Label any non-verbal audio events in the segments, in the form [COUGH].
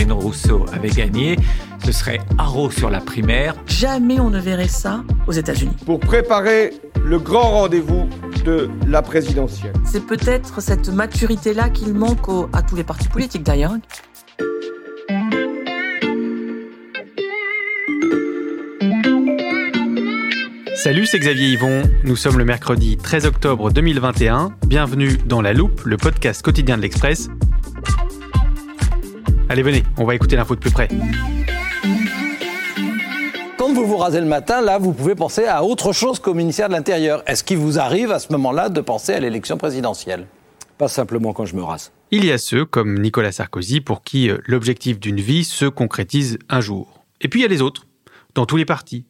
Sandrine Rousseau avait gagné, ce serait haro sur la primaire. Jamais on ne verrait ça aux États-Unis. Pour préparer le grand rendez-vous de la présidentielle. C'est peut-être cette maturité-là qu'il manque à tous les partis politiques d'ailleurs. Salut, c'est Xavier Yvon. Nous sommes le mercredi 13 octobre 2021. Bienvenue dans La Loupe, le podcast quotidien de l'Express. Allez, venez, on va écouter l'info de plus près. Quand vous vous rasez le matin, là, vous pouvez penser à autre chose qu'au ministère de l'Intérieur. Est-ce qu'il vous arrive à ce moment-là de penser à l'élection présidentielle? Pas simplement quand je me rase. Il y a ceux, comme Nicolas Sarkozy, pour qui euh, l'objectif d'une vie se concrétise un jour. Et puis il y a les autres, dans tous les partis,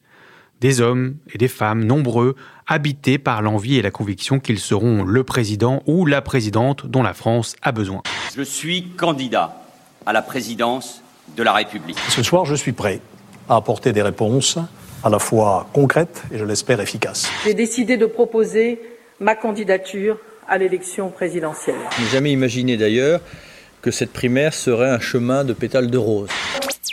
des hommes et des femmes nombreux, habités par l'envie et la conviction qu'ils seront le président ou la présidente dont la France a besoin. Je suis candidat à la présidence de la République. Ce soir, je suis prêt à apporter des réponses à la fois concrètes et, je l'espère, efficaces. J'ai décidé de proposer ma candidature à l'élection présidentielle. Je n'ai jamais imaginé d'ailleurs que cette primaire serait un chemin de pétales de rose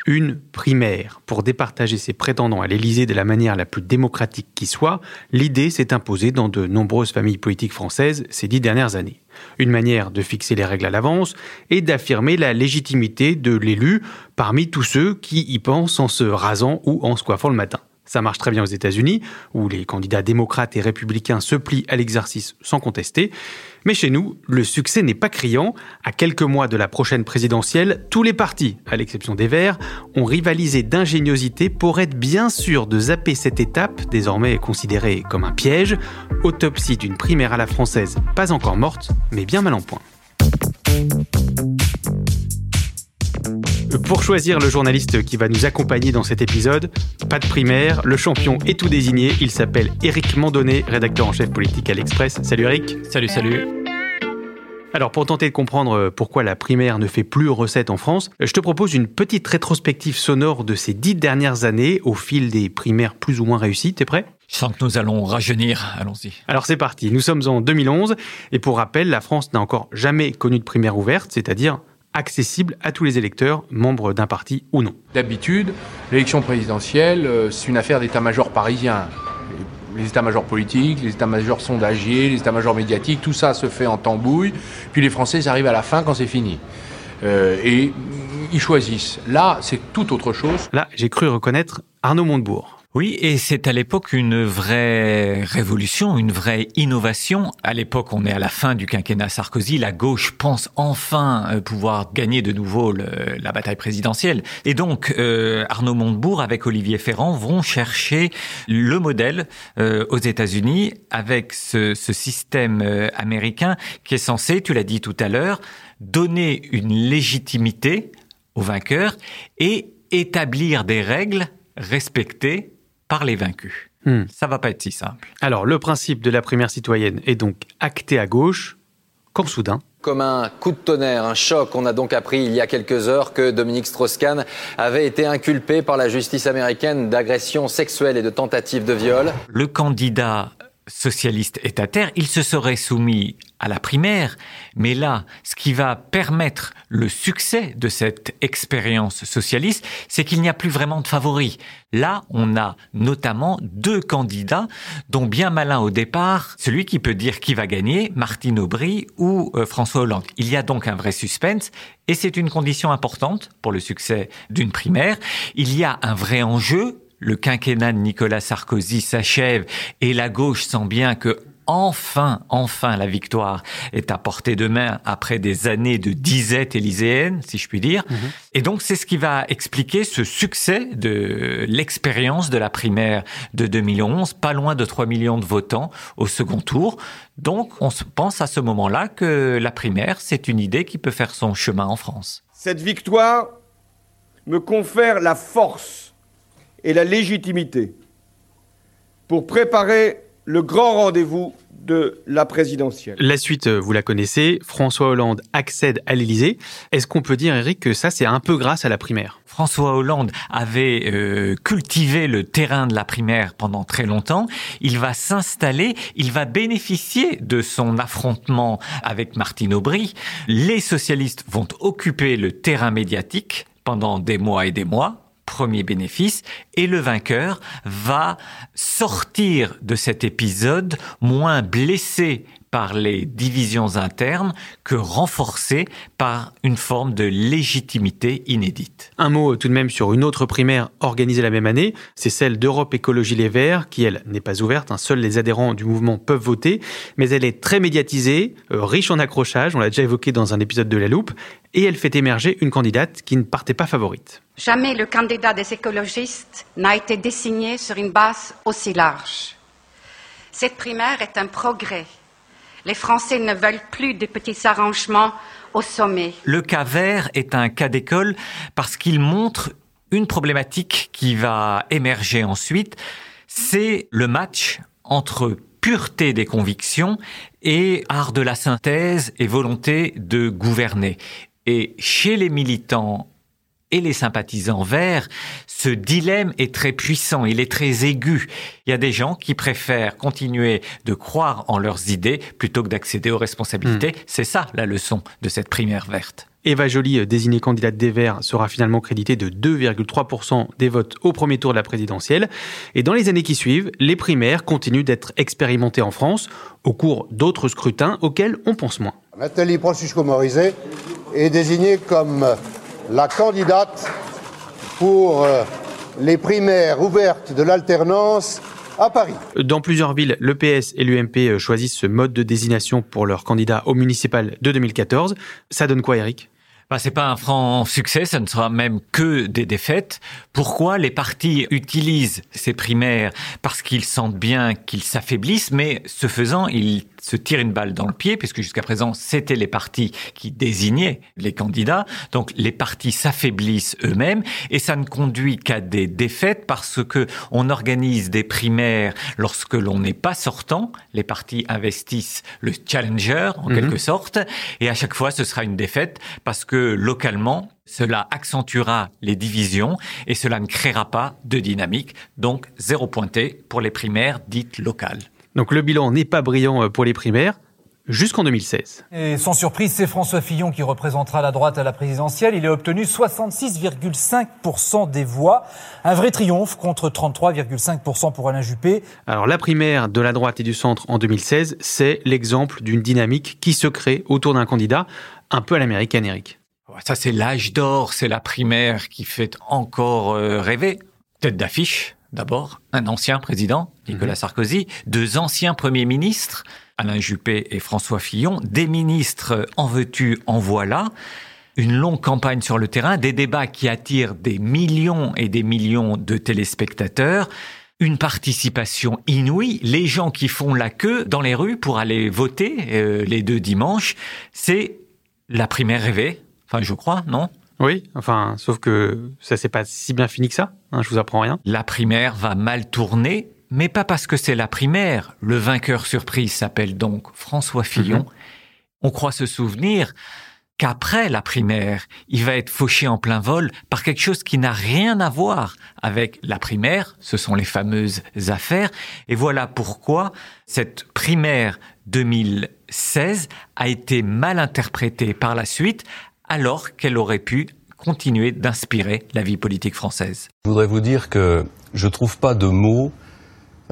une primaire pour départager ses prétendants à l'Élysée de la manière la plus démocratique qui soit, l'idée s'est imposée dans de nombreuses familles politiques françaises ces dix dernières années. Une manière de fixer les règles à l'avance et d'affirmer la légitimité de l'élu parmi tous ceux qui y pensent en se rasant ou en se coiffant le matin. Ça marche très bien aux États-Unis, où les candidats démocrates et républicains se plient à l'exercice sans contester. Mais chez nous, le succès n'est pas criant. À quelques mois de la prochaine présidentielle, tous les partis, à l'exception des Verts, ont rivalisé d'ingéniosité pour être bien sûr de zapper cette étape, désormais considérée comme un piège. Autopsie d'une primaire à la française, pas encore morte, mais bien mal en point. Pour choisir le journaliste qui va nous accompagner dans cet épisode, pas de primaire, le champion est tout désigné. Il s'appelle Éric Mandonnet, rédacteur en chef politique à l'Express. Salut Éric. Salut, salut. Alors pour tenter de comprendre pourquoi la primaire ne fait plus recette en France, je te propose une petite rétrospective sonore de ces dix dernières années au fil des primaires plus ou moins réussies. T'es prêt? Je sens que nous allons rajeunir. Allons-y. Alors c'est parti. Nous sommes en 2011 et pour rappel, la France n'a encore jamais connu de primaire ouverte, c'est-à-dire accessible à tous les électeurs, membres d'un parti ou non. D'habitude, l'élection présidentielle, euh, c'est une affaire d'état-major parisien. Les états-majors politiques, les états-majors sondagiers, les états-majors médiatiques, tout ça se fait en tambouille. Puis les Français arrivent à la fin quand c'est fini. Euh, et ils choisissent. Là, c'est tout autre chose. Là, j'ai cru reconnaître Arnaud Montebourg. Oui, et c'est à l'époque une vraie révolution, une vraie innovation. À l'époque, on est à la fin du quinquennat Sarkozy, la gauche pense enfin euh, pouvoir gagner de nouveau la bataille présidentielle. Et donc, euh, Arnaud Montebourg avec Olivier Ferrand vont chercher le modèle euh, aux États-Unis avec ce, ce système américain qui est censé, tu l'as dit tout à l'heure, donner une légitimité aux vainqueurs et établir des règles respectées par les vaincus. Hmm. Ça va pas être si simple. Alors, le principe de la primaire citoyenne est donc acté à gauche, quand soudain, comme un coup de tonnerre, un choc. On a donc appris il y a quelques heures que Dominique Strauss-Kahn avait été inculpé par la justice américaine d'agression sexuelle et de tentative de viol. Le candidat socialiste est à terre, il se serait soumis à la primaire, mais là, ce qui va permettre le succès de cette expérience socialiste, c'est qu'il n'y a plus vraiment de favoris. Là, on a notamment deux candidats, dont bien malin au départ, celui qui peut dire qui va gagner, Martine Aubry ou euh, François Hollande. Il y a donc un vrai suspense, et c'est une condition importante pour le succès d'une primaire. Il y a un vrai enjeu le quinquennat de Nicolas Sarkozy s'achève et la gauche sent bien que enfin, enfin la victoire est à portée de main après des années de disette élyséenne, si je puis dire. Mhm. Et donc c'est ce qui va expliquer ce succès de l'expérience de la primaire de 2011, pas loin de 3 millions de votants au second tour. Donc on pense à ce moment-là que la primaire, c'est une idée qui peut faire son chemin en France. Cette victoire me confère la force et la légitimité pour préparer le grand rendez-vous de la présidentielle. La suite, euh, vous la connaissez, François Hollande accède à l'Élysée. Est-ce qu'on peut dire, Eric, que ça, c'est un peu grâce à la primaire? François Hollande avait euh, cultivé le terrain de la primaire pendant très longtemps. Il va s'installer, il va bénéficier de son affrontement avec Martine Aubry. Les socialistes vont occuper le terrain médiatique pendant des mois et des mois, premier bénéfice, et le vainqueur va sortir de cet épisode moins blessé par les divisions internes que renforcé par une forme de légitimité inédite. Un mot tout de même sur une autre primaire organisée la même année, c'est celle d'Europe Écologie Les Verts, qui elle n'est pas ouverte, hein. seuls les adhérents du mouvement peuvent voter, mais elle est très médiatisée, euh, riche en accrochage, on l'a déjà évoqué dans un épisode de La Loupe, et elle fait émerger une candidate qui ne partait pas favorite. Jamais le candidat des écologistes n'a été désigné sur une base aussi large. Cette primaire est un progrès. Les Français ne veulent plus de petits arrangements au sommet. Le cas vert est un cas d'école parce qu'il montre une problématique qui va émerger ensuite, c'est le match entre pureté des convictions et art de la synthèse et volonté de gouverner. Et chez les militants et les sympathisants verts, ce dilemme est très puissant, il est très aigu. Il y a des gens qui préfèrent continuer de croire en leurs idées plutôt que d'accéder aux responsabilités. Hmm. C'est ça la leçon de cette primaire verte. Eva Joly, désignée candidate des Verts, sera finalement créditée de 2,3% des votes au premier tour de la présidentielle. Et dans les années qui suivent, les primaires continuent d'être expérimentées en France au cours d'autres scrutins auxquels on pense moins. Nathalie Francisco-Morizet est désignée comme la candidate pour euh, les primaires ouvertes de l'alternance à Paris. Dans plusieurs villes, le PS et l'UMP choisissent ce mode de désignation pour leur candidat au municipal de 2014. Ça donne quoi, Eric? Bah, c'est pas un franc succès, ça ne sera même que des défaites. Pourquoi les partis utilisent ces primaires? Parce qu'ils sentent bien qu'ils s'affaiblissent, mais ce faisant, ils se tirent une balle dans le pied, puisque jusqu'à présent, c'était les partis qui désignaient les candidats. Donc, les partis s'affaiblissent eux-mêmes, et ça ne conduit qu'à des défaites parce que on organise des primaires lorsque l'on n'est pas sortant. Les partis investissent le challenger, en Mhm. quelque sorte, et à chaque fois, ce sera une défaite parce que localement, cela accentuera les divisions et cela ne créera pas de dynamique. Donc, zéro pointé pour les primaires dites locales. Donc le bilan n'est pas brillant euh, pour les primaires jusqu'en 2016. Et sans surprise, c'est François Fillon qui représentera la droite à la présidentielle. Il a obtenu 66,5% des voix. Un vrai triomphe contre 33,5% pour Alain Juppé. Alors la primaire de la droite et du centre en 2016, c'est l'exemple d'une dynamique qui se crée autour d'un candidat un peu à l'américaine, Eric. Ça, c'est l'âge d'or, c'est la primaire qui fait encore euh, rêver. Tête d'affiche, d'abord, un ancien président, Nicolas Sarkozy, deux anciens premiers ministres, Alain Juppé et François Fillon, des ministres en veux-tu, en voilà, une longue campagne sur le terrain, des débats qui attirent des millions et des millions de téléspectateurs, une participation inouïe, les gens qui font la queue dans les rues pour aller voter euh, les deux dimanches, c'est la primaire rêvée, enfin je crois, non? Oui, enfin, sauf que ça s'est pas si bien fini que ça, hein, je vous apprends rien. La primaire va mal tourner, mais pas parce que c'est la primaire. Le vainqueur surprise s'appelle donc François Fillon. Mhm. On croit se souvenir qu'après la primaire, il va être fauché en plein vol par quelque chose qui n'a rien à voir avec la primaire, ce sont les fameuses affaires, et voilà pourquoi cette primaire 2016 a été mal interprétée par la suite, alors qu'elle aurait pu continuer d'inspirer la vie politique française. Je voudrais vous dire que je trouve pas de mots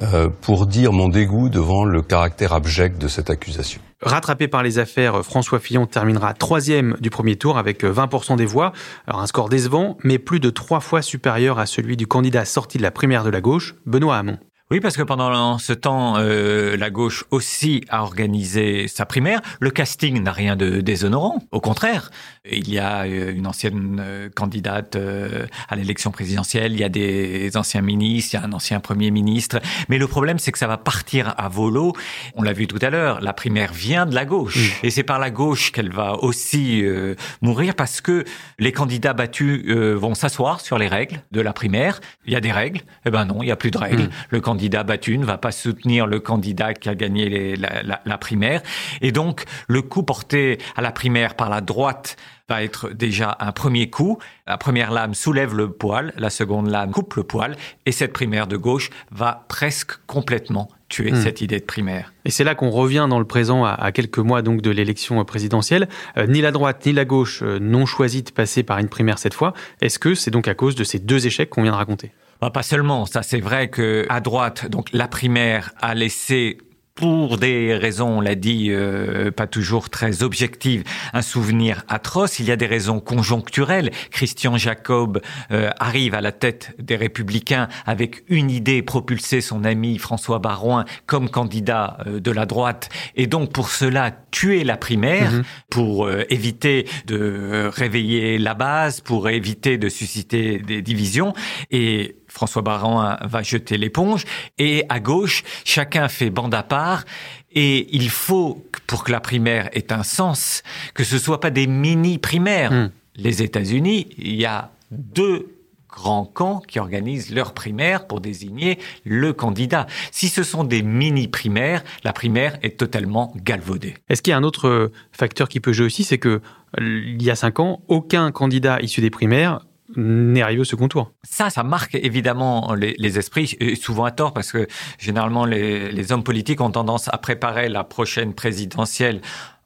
euh, pour dire mon dégoût devant le caractère abject de cette accusation. Rattrapé par les affaires, François Fillon terminera troisième du premier tour avec 20% des voix. Alors un score décevant, mais plus de trois fois supérieur à celui du candidat sorti de la primaire de la gauche, Benoît Hamon. Oui, parce que pendant ce temps, euh, la gauche aussi a organisé sa primaire. Le casting n'a rien de déshonorant. Au contraire, il y a euh, une ancienne euh, candidate euh, à l'élection présidentielle, il y a des anciens ministres, il y a un ancien premier ministre. Mais le problème, c'est que ça va partir à volo. On l'a vu tout à l'heure, la primaire vient de la gauche. Et c'est par la gauche qu'elle va aussi euh, mourir parce que les candidats battus euh, vont s'asseoir sur les règles de la primaire. Il y a des règles. Eh ben non, il y a plus de règles. Mm. Le candidat battu ne va pas soutenir le candidat qui a gagné les- la, la- la primaire. Et donc, le coup porté à la primaire par la droite va être déjà un premier coup. La première lame soulève le poil, la seconde lame coupe le poil, et cette primaire de gauche va presque complètement tuer Hmm. cette idée de primaire. Et c'est là qu'on revient dans le présent à, à quelques mois donc de l'élection présidentielle. Euh, ni la droite ni la gauche euh, n'ont choisi de passer par une primaire cette fois. Est-ce que c'est donc à cause de ces deux échecs qu'on vient de raconter? Bah, pas seulement, ça c'est vrai que à droite, donc la primaire a laissé pour des raisons, on l'a dit, euh, pas toujours très objectives, un souvenir atroce. Il y a des raisons conjoncturelles. Christian Jacob euh, arrive à la tête des Républicains avec une idée, propulser son ami François Barouin comme candidat euh, de la droite, et donc pour cela tuer la primaire, Mhm. pour euh, éviter de euh, réveiller la base, pour éviter de susciter des divisions. Et François Barouin va jeter l'éponge. Et à gauche, chacun fait bande à part. Et il faut, pour que la primaire ait un sens, que ce soit pas des mini-primaires. Mm. Les États-Unis, il y a deux grands camps qui organisent leur primaire pour désigner le candidat. Si ce sont des mini-primaires, la primaire est totalement galvaudée. Est-ce qu'il y a un autre euh, facteur qui peut jouer aussi C'est que euh, il y a cinq ans, aucun candidat issu des primaires n'est arrivé au second tour. Ça, ça marque évidemment les, esprits, et souvent à tort, parce que généralement les, hommes politiques ont tendance à préparer la prochaine présidentielle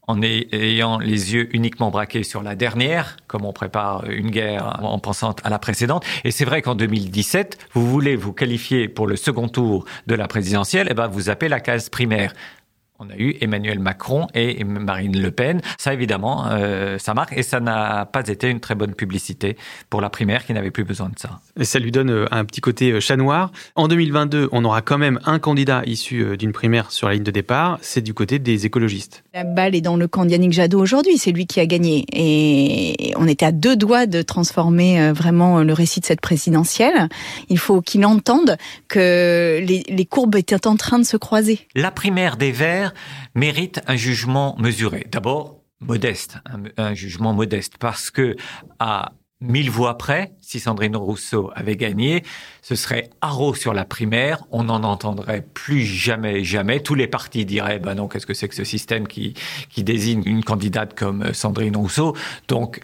en ay- ayant les yeux uniquement braqués sur la dernière, comme on prépare une guerre en pensant à la précédente. Et c'est vrai qu'en 2017, vous voulez vous qualifier pour le second tour de la présidentielle, et ben vous zappez la case primaire. On a eu Emmanuel Macron et Marine Le Pen. Ça, évidemment, euh, ça marque et ça n'a pas été une très bonne publicité pour la primaire qui n'avait plus besoin de ça. Et ça lui donne euh, un petit côté euh, chat noir. En 2022, on aura quand même un candidat issu d'une primaire sur la ligne de départ. C'est du côté des écologistes. La balle est dans le camp d'Yannick Jadot aujourd'hui, c'est lui qui a gagné. Et on était à deux doigts de transformer vraiment le récit de cette présidentielle. Il faut qu'il entende que les, les courbes étaient en train de se croiser. La primaire des Verts mérite un jugement mesuré. D'abord, modeste, un, un jugement modeste, parce que à mille voix près, si Sandrine Rousseau avait gagné, ce serait haro sur la primaire, on n'en entendrait plus jamais, jamais. Tous les partis diraient, ben non, qu'est-ce que c'est que ce système qui, qui désigne une candidate comme Sandrine Rousseau Donc,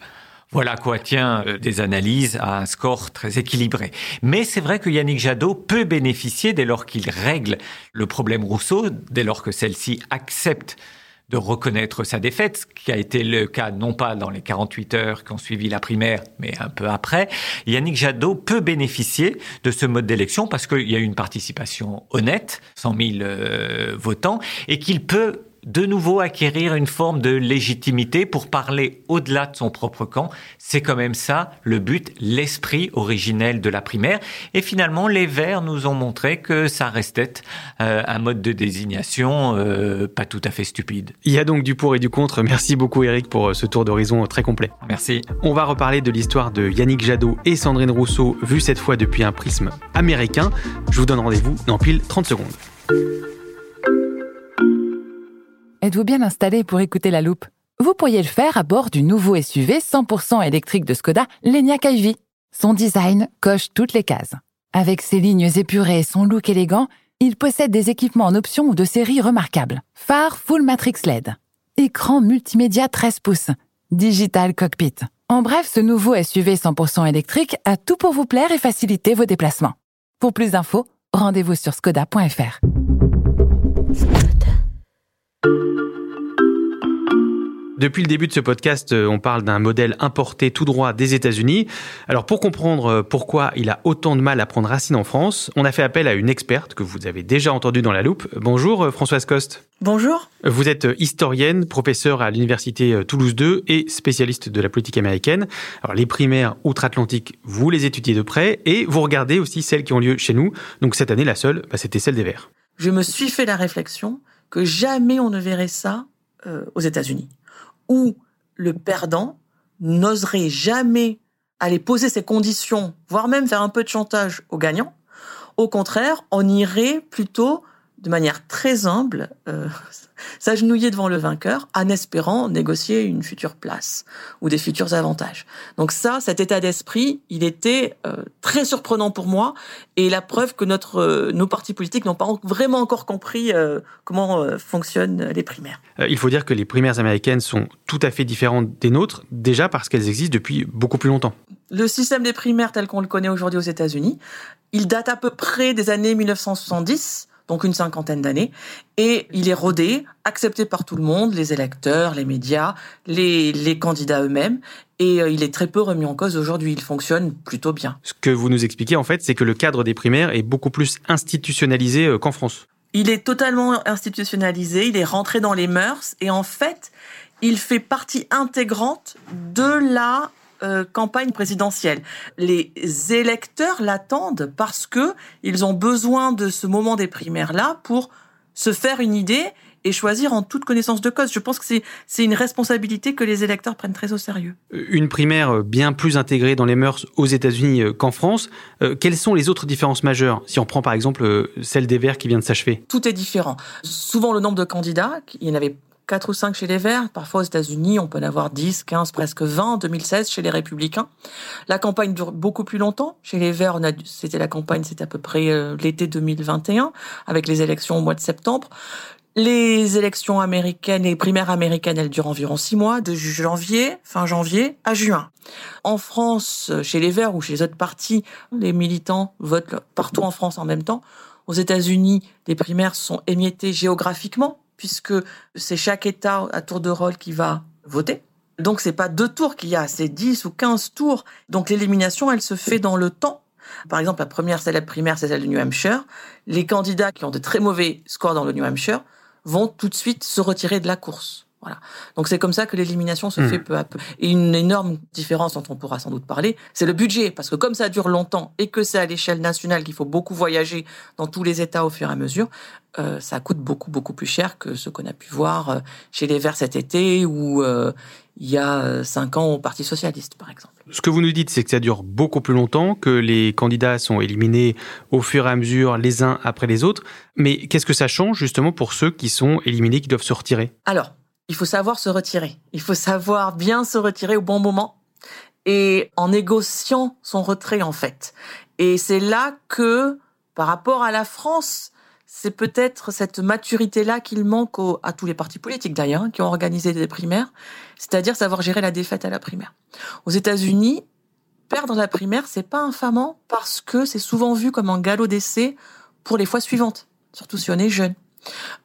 voilà quoi tient euh, des analyses à un score très équilibré. Mais c'est vrai que Yannick Jadot peut bénéficier dès lors qu'il règle le problème Rousseau, dès lors que celle-ci accepte de reconnaître sa défaite, ce qui a été le cas non pas dans les 48 heures qui ont suivi la primaire, mais un peu après. Yannick Jadot peut bénéficier de ce mode d'élection parce qu'il y a eu une participation honnête, 100 000 euh, votants, et qu'il peut de nouveau acquérir une forme de légitimité pour parler au-delà de son propre camp. C'est quand même ça le but, l'esprit originel de la primaire. Et finalement, les Verts nous ont montré que ça restait euh, un mode de désignation euh, pas tout à fait stupide. Il y a donc du pour et du contre. Merci beaucoup Eric pour euh, ce tour d'horizon très complet. Merci. On va reparler de l'histoire de Yannick Jadot et Sandrine Rousseau, vue cette fois depuis un prisme américain. Je vous donne rendez-vous dans pile 30 secondes. Êtes-vous bien installé pour écouter la loupe? Vous pourriez le faire à bord du nouveau SUV 100% électrique de Skoda, l'Enyaq iV. Son design coche toutes les cases. Avec ses lignes épurées et son look élégant, il possède des équipements en option ou de série remarquables. Phare Full Matrix LED. Écran multimédia 13 pouces. Digital Cockpit. En bref, ce nouveau SUV 100% électrique a tout pour vous plaire et faciliter vos déplacements. Pour plus d'infos, rendez-vous sur skoda.fr. Depuis le début de ce podcast, euh, on parle d'un modèle importé tout droit des États-Unis. Alors pour comprendre euh, pourquoi il a autant de mal à prendre racine en France, on a fait appel à une experte que vous avez déjà entendue dans la loupe. Bonjour euh, Françoise Coste. Bonjour. Vous êtes historienne, professeure à l'université Toulouse 2 et spécialiste de la politique américaine. Alors les primaires outre-Atlantique, vous les étudiez de près et vous regardez aussi celles qui ont lieu chez nous. Donc cette année, la seule, bah, c'était celle des Verts. Je me suis fait la réflexion que jamais on ne verrait ça euh, aux États-Unis où le perdant n'oserait jamais aller poser ses conditions, voire même faire un peu de chantage au gagnant. Au contraire, on irait plutôt de manière très humble euh, [LAUGHS] s'agenouiller devant le vainqueur en espérant négocier une future place ou des futurs avantages. Donc ça, cet état d'esprit, il était euh, très surprenant pour moi et la preuve que notre, euh, nos partis politiques n'ont pas vraiment encore compris comment fonctionnent les primaires. il faut dire que les primaires américaines sont tout à fait différentes des nôtres, déjà parce qu'elles existent depuis beaucoup plus longtemps. Le système des primaires tel qu'on le connaît aujourd'hui aux États-Unis, il date à peu près des années 1970 donc une cinquantaine d'années, et il est rodé, accepté par tout le monde, les électeurs, les médias, les, les candidats eux-mêmes, et euh, il est très peu remis en cause aujourd'hui. Il fonctionne plutôt bien. Ce que vous nous expliquez en fait, c'est que le cadre des primaires est beaucoup plus institutionnalisé euh, qu'en France. Il est totalement institutionnalisé, il est rentré dans les mœurs, et en fait, il fait partie intégrante de la euh, campagne présidentielle. Les électeurs l'attendent parce que ils ont besoin de ce moment des primaires là pour se faire une idée et choisir en toute connaissance de cause. Je pense que c'est une responsabilité que les électeurs prennent très au sérieux. Une primaire bien plus intégrée dans les mœurs aux États-Unis euh, qu'en France. Euh, quelles sont les autres différences majeures? Si on prend par exemple celle des Verts qui vient de s'achever. Tout est différent. Souvent le nombre de candidats, il y en avait 4 ou 5 chez les Verts. Parfois aux États-Unis, on peut en avoir 10, 15, presque 20 en 2016 chez les Républicains. La campagne dure beaucoup plus longtemps. Chez les Verts, c'était la campagne, c'était à peu près euh, l'été 2021, avec les élections au mois de septembre. Les élections américaines, les primaires américaines, elles durent environ six mois, de janvier, fin janvier, à juin. En France, chez les Verts ou chez les autres partis, les militants votent partout en France en même temps. Aux États-Unis, les primaires sont émiettées géographiquement puisque c'est chaque État à tour de rôle qui va voter. Donc c'est pas deux tours qu'il y a, c'est 10 ou 15 tours. Donc l'élimination, elle se fait dans le temps. Par exemple, la première celle primaire, c'est celle de New Hampshire. Les candidats qui ont de très mauvais scores dans le New Hampshire vont tout de suite se retirer de la course. Voilà. Donc c'est comme ça que l'élimination se hmm. fait peu à peu. Et une énorme différence dont on pourra sans doute parler, c'est le budget, parce que comme ça dure longtemps et que c'est à l'échelle nationale qu'il faut beaucoup voyager dans tous les États au fur et à mesure, euh, ça coûte beaucoup beaucoup plus cher que ce qu'on a pu voir euh, chez les Verts cet été ou euh, il y a cinq ans au Parti socialiste, par exemple. Ce que vous nous dites, c'est que ça dure beaucoup plus longtemps, que les candidats sont éliminés au fur et à mesure, les uns après les autres. Mais qu'est-ce que ça change justement pour ceux qui sont éliminés, qui doivent se retirer? Alors, il faut savoir se retirer. Il faut savoir bien se retirer au bon moment et en négociant son retrait en fait. Et c'est là que, par rapport à la France, c'est peut-être cette maturité-là qu'il manque à tous les partis politiques d'ailleurs, hein, qui ont organisé des primaires, c'est-à-dire savoir gérer la défaite à la primaire. Aux États-Unis, perdre la primaire, c'est pas infamant parce que c'est souvent vu comme un galop d'essai pour les fois suivantes, surtout si on est jeune.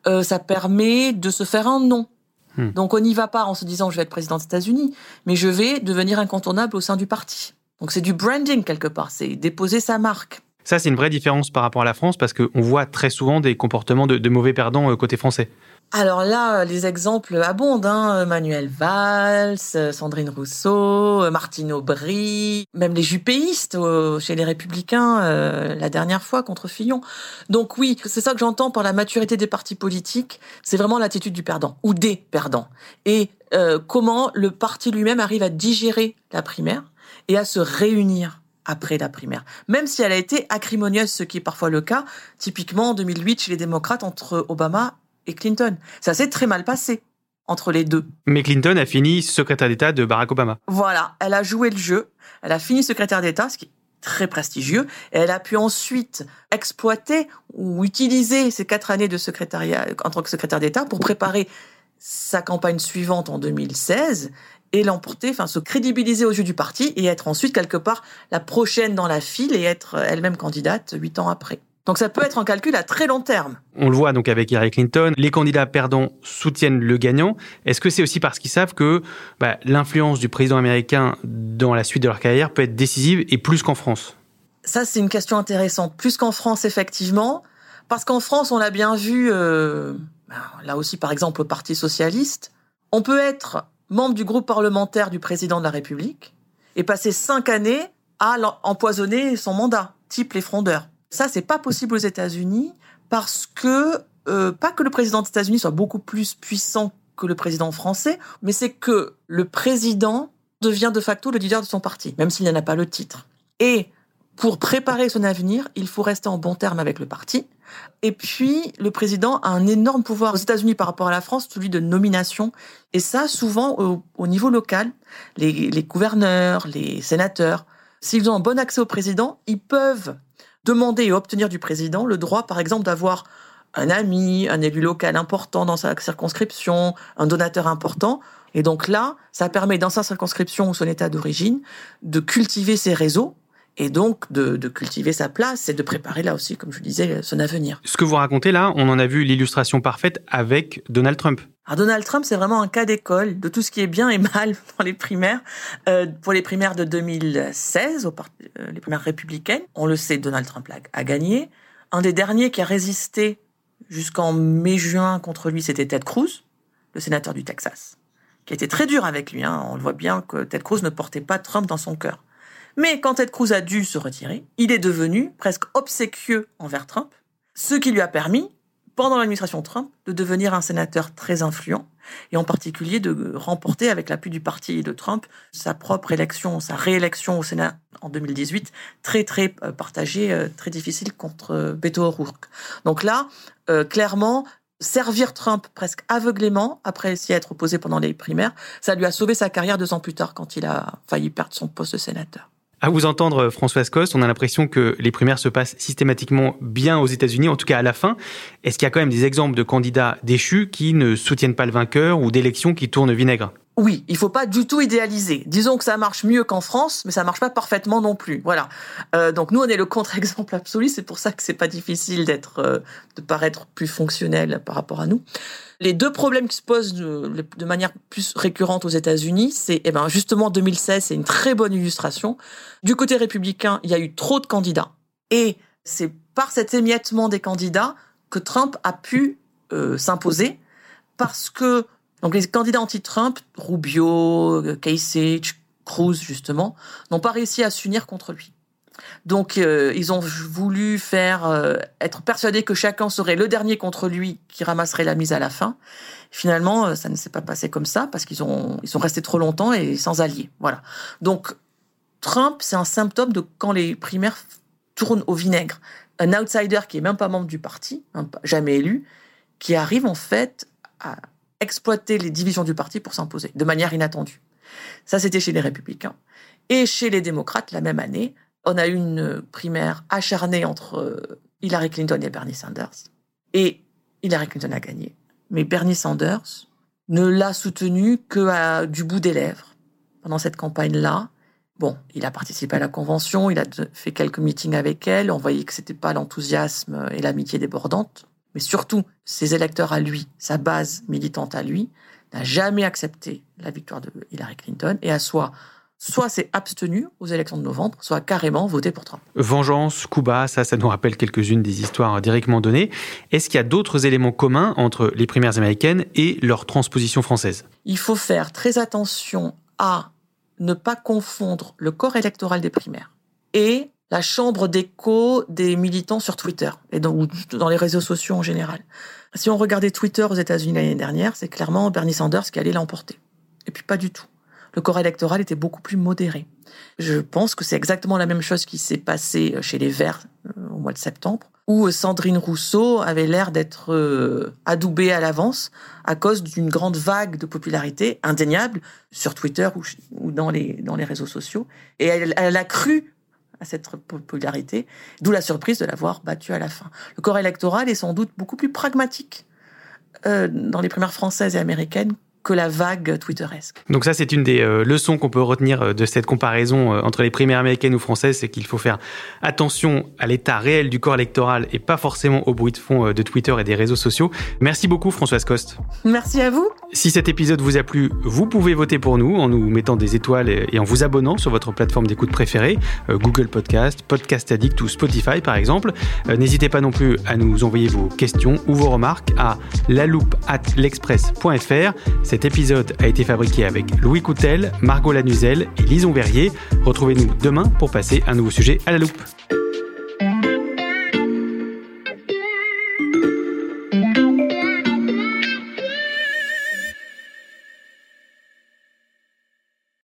Euh, ça permet de se faire un nom, Hmm. Donc on n'y va pas en se disant je vais être président des États-Unis, mais je vais devenir incontournable au sein du parti. Donc c'est du branding quelque part, c'est déposer sa marque. Ça, c'est une vraie différence par rapport à la France parce qu'on voit très souvent des comportements de, mauvais perdants euh, côté français. Alors là, les exemples abondent. Hein. Manuel Valls, Sandrine Rousseau, Martine Aubry, même les jupéistes chez les Républicains euh, la dernière fois contre Fillon. Donc oui, c'est ça que j'entends par la maturité des partis politiques. C'est vraiment l'attitude du perdant ou des perdants. Et euh, comment le parti lui-même arrive à digérer la primaire et à se réunir après la primaire. Même si elle a été acrimonieuse, ce qui est parfois le cas, typiquement en 2008 chez les démocrates entre Obama et Clinton. Ça s'est très mal passé entre les deux. Mais Clinton a fini secrétaire d'État de Barack Obama. Voilà, elle a joué le jeu, elle a fini secrétaire d'État, ce qui est très prestigieux, et elle a pu ensuite exploiter ou utiliser ces quatre années de secrétariat en tant que secrétaire d'État pour préparer sa campagne suivante en 2016 et l'emporter, enfin se crédibiliser aux yeux du parti et être ensuite quelque part la prochaine dans la file et être elle-même candidate huit ans après. Donc ça peut être un calcul à très long terme. On le voit donc avec Hillary Clinton, les candidats perdants soutiennent le gagnant. Est-ce que c'est aussi parce qu'ils savent que bah, l'influence du président américain dans la suite de leur carrière peut être décisive et plus qu'en France? Ça c'est une question intéressante. Plus qu'en France effectivement, parce qu'en France on l'a bien vu, euh, bah, là aussi par exemple au Parti socialiste, on peut être membre du groupe parlementaire du président de la République et passer cinq années à empoisonner son mandat, type les frondeurs. Ça, c'est pas possible aux États-Unis parce que euh, pas que le président des États-Unis soit beaucoup plus puissant que le président français, mais c'est que le président devient de facto le leader de son parti, même s'il n'en a pas le titre. Et pour préparer son avenir, il faut rester en bon terme avec le parti. Et puis, le président a un énorme pouvoir aux États-Unis par rapport à la France, celui de nomination. Et ça, souvent, au, niveau local, les, les gouverneurs, les sénateurs, s'ils ont un bon accès au président, ils peuvent demander et obtenir du président le droit, par exemple, d'avoir un ami, un élu local important dans sa circonscription, un donateur important. Et donc là, ça permet dans sa circonscription ou son état d'origine de cultiver ses réseaux et donc de, de, cultiver sa place et de préparer là aussi, comme je disais, son avenir. Ce que vous racontez là, on en a vu l'illustration parfaite avec Donald Trump. Alors Donald Trump, c'est vraiment un cas d'école de tout ce qui est bien et mal [LAUGHS] dans les primaires. Euh, pour les primaires de 2016, au euh, les primaires républicaines, on le sait, Donald Trump a, a gagné. Un des derniers qui a résisté jusqu'en mai-juin contre lui, c'était Ted Cruz, le sénateur du Texas, qui était très dur avec lui. Hein. On le voit bien que Ted Cruz ne portait pas Trump dans son cœur. Mais quand Ted Cruz a dû se retirer, il est devenu presque obséquieux envers Trump, ce qui lui a permis, pendant l'administration Trump, de devenir un sénateur très influent, et en particulier de remporter, avec l'appui du parti de Trump, sa propre élection, sa réélection au Sénat en 2018, très très euh, partagée, euh, très difficile contre euh, Beto O'Rourke. Donc là, clairement, servir Trump presque aveuglément, après s'y être opposé pendant les primaires, ça lui a sauvé sa carrière deux ans plus tard quand il a failli perdre son poste de sénateur. À vous entendre, Françoise Coste, on a l'impression que les primaires se passent systématiquement bien aux États-Unis, en tout cas à la fin. Est-ce qu'il y a quand même des exemples de candidats déchus qui ne soutiennent pas le vainqueur ou d'élections qui tournent vinaigre? Oui, il faut pas du tout idéaliser. Disons que ça marche mieux qu'en France, mais ça marche pas parfaitement non plus. Voilà. Euh, donc nous, on est le contre-exemple absolu. C'est pour ça que c'est pas difficile d'être, euh, de paraître plus fonctionnel par rapport à nous. Les deux problèmes qui se posent de, manière plus récurrente aux États-Unis, c'est, eh ben, justement, 2016, c'est une très bonne illustration. Du côté républicain, il y a eu trop de candidats. Et c'est par cet émiettement des candidats que Trump a pu euh, s'imposer parce que donc les candidats anti-Trump, Rubio, Kasich, Cruz justement, n'ont pas réussi à s'unir contre lui. Donc euh, ils ont voulu faire euh, être persuadés que chacun serait le dernier contre lui qui ramasserait la mise à la fin. Finalement, euh, ça ne s'est pas passé comme ça parce qu'ils ont ils sont restés trop longtemps et sans alliés. Voilà. Donc Trump, c'est un symptôme de quand les primaires tournent au vinaigre. Un outsider qui est même pas membre du parti, jamais élu, qui arrive en fait à exploiter les divisions du parti pour s'imposer de manière inattendue. Ça, c'était chez les républicains. Et chez les démocrates, la même année, on a eu une primaire acharnée entre euh, Hillary Clinton et Bernie Sanders. Et Hillary Clinton a gagné. Mais Bernie Sanders ne l'a soutenu que du bout des lèvres pendant cette campagne-là. Bon, il a participé à la convention, il a fait quelques meetings avec elle, on voyait que c'était pas l'enthousiasme et l'amitié débordante mais surtout ses électeurs à lui, sa base militante à lui, n'a jamais accepté la victoire de Hillary Clinton et a soit soit s'est abstenu aux élections de novembre, soit carrément voté pour Trump. Vengeance, Cuba, ça, ça nous rappelle quelques-unes des histoires directement données. Est-ce qu'il y a d'autres éléments communs entre les primaires américaines et leur transposition française? Il faut faire très attention à ne pas confondre le corps électoral des primaires et la chambre d'écho des militants sur Twitter et dans, les réseaux sociaux en général. Si on regardait Twitter aux États-Unis l'année dernière, c'est clairement Bernie Sanders qui allait l'emporter. Et puis pas du tout. Le corps électoral était beaucoup plus modéré. Je pense que c'est exactement la même chose qui s'est passé chez les Verts euh, au mois de septembre, où Sandrine Rousseau avait l'air d'être euh, adoubée à l'avance à cause d'une grande vague de popularité indéniable sur Twitter ou, dans, les, réseaux sociaux. Et elle a cru à cette popularité, d'où la surprise de l'avoir battu à la fin. Le corps électoral est sans doute beaucoup plus pragmatique euh, dans les primaires françaises et américaines que la vague twitteresque. Donc ça, c'est une des euh, leçons qu'on peut retenir euh, de cette comparaison euh, entre les primaires américaines ou françaises, c'est qu'il faut faire attention à l'état réel du corps électoral et pas forcément au bruit de fond de Twitter et des réseaux sociaux. Merci beaucoup Françoise Coste. Merci à vous. Si cet épisode vous a plu, vous pouvez voter pour nous en nous mettant des étoiles et en vous abonnant sur votre plateforme d'écoute préférée, Google Podcast, Podcast Addict ou Spotify par exemple. N'hésitez pas non plus à nous envoyer vos questions ou vos remarques à l'express.fr. Cet épisode a été fabriqué avec Louis Coutel, Margot Lanuzel et Lison Verrier. Retrouvez-nous demain pour passer un nouveau sujet à la loupe.